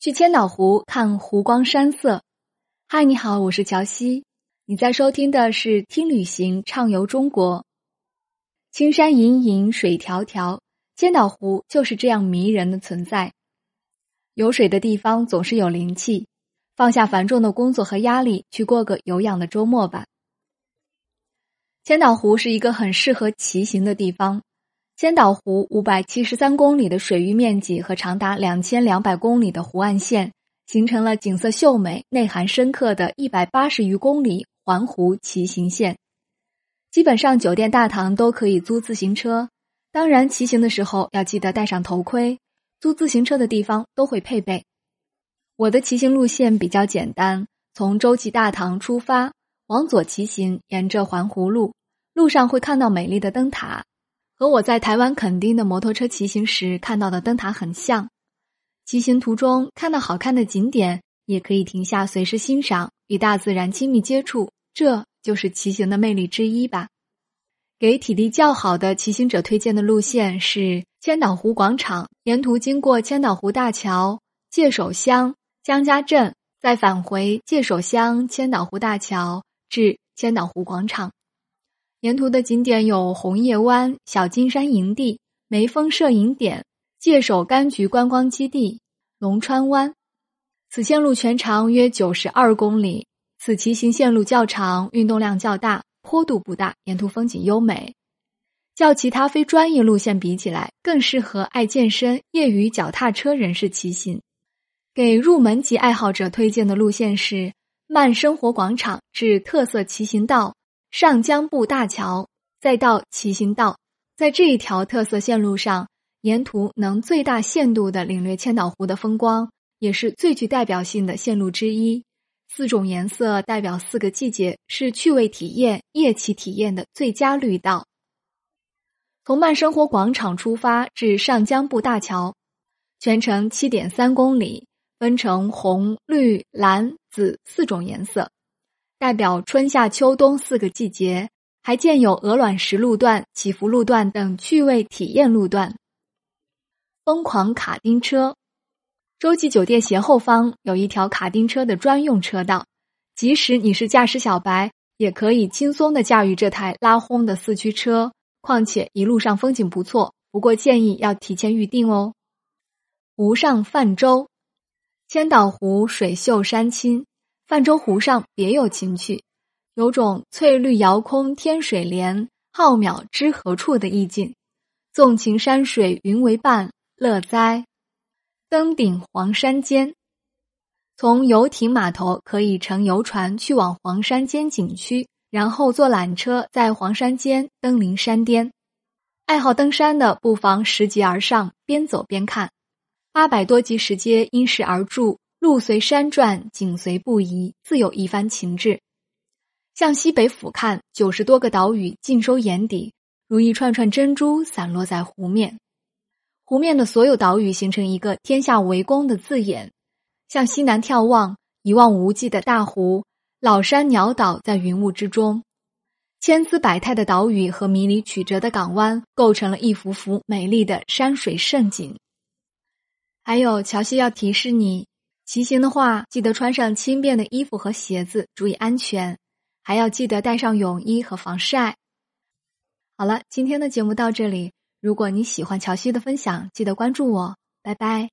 去千岛湖看湖光山色。嗨，你好，我是乔西。你在收听的是《听旅行畅游中国》。青山隐隐，水迢迢，千岛湖就是这样迷人的存在。有水的地方总是有灵气。放下繁重的工作和压力，去过个有氧的周末吧。千岛湖是一个很适合骑行的地方。千岛湖五百七十三公里的水域面积和长达两千两百公里的湖岸线，形成了景色秀美、内涵深刻的一百八十余公里环湖骑行线。基本上酒店大堂都可以租自行车，当然骑行的时候要记得戴上头盔。租自行车的地方都会配备。我的骑行路线比较简单，从洲际大堂出发，往左骑行，沿着环湖路，路上会看到美丽的灯塔。和我在台湾垦丁的摩托车骑行时看到的灯塔很像。骑行途中看到好看的景点，也可以停下随时欣赏，与大自然亲密接触，这就是骑行的魅力之一吧。给体力较好的骑行者推荐的路线是千岛湖广场，沿途经过千岛湖大桥、界首乡、江家镇，再返回界首乡、千岛湖大桥至千岛湖广场。沿途的景点有红叶湾、小金山营地、梅峰摄影点、界首柑橘观光基地、龙川湾。此线路全长约九十二公里，此骑行线路较长，运动量较大，坡度不大，沿途风景优美。较其他非专业路线比起来，更适合爱健身、业余脚踏车人士骑行。给入门级爱好者推荐的路线是慢生活广场至特色骑行道。上江步大桥，再到骑行道，在这一条特色线路上，沿途能最大限度的领略千岛湖的风光，也是最具代表性的线路之一。四种颜色代表四个季节，是趣味体验、夜骑体验的最佳绿道。从慢生活广场出发至上江步大桥，全程七点三公里，分成红、绿、蓝、紫四种颜色。代表春夏秋冬四个季节，还建有鹅卵石路段、起伏路段等趣味体验路段。疯狂卡丁车，洲际酒店斜后方有一条卡丁车的专用车道，即使你是驾驶小白，也可以轻松的驾驭这台拉轰的四驱车。况且一路上风景不错，不过建议要提前预定哦。湖上泛舟，千岛湖水秀山清。泛舟湖上别有情趣，有种翠绿遥空天水连，浩渺知何处的意境。纵情山水云为伴，乐哉！登顶黄山尖，从游艇码头可以乘游船去往黄山尖景区，然后坐缆车在黄山尖登临山巅。爱好登山的不妨拾级而上，边走边看。八百多级石阶因势而筑。路随山转，景随不移，自有一番情致。向西北俯瞰，九十多个岛屿尽收眼底，如一串串珍珠散落在湖面。湖面的所有岛屿形成一个“天下为公”的字眼。向西南眺望，一望无际的大湖，老山鸟岛在云雾之中，千姿百态的岛屿和迷离曲折的港湾，构成了一幅幅美丽的山水胜景。还有，乔西要提示你。骑行的话，记得穿上轻便的衣服和鞋子，注意安全，还要记得带上泳衣和防晒。好了，今天的节目到这里。如果你喜欢乔西的分享，记得关注我，拜拜。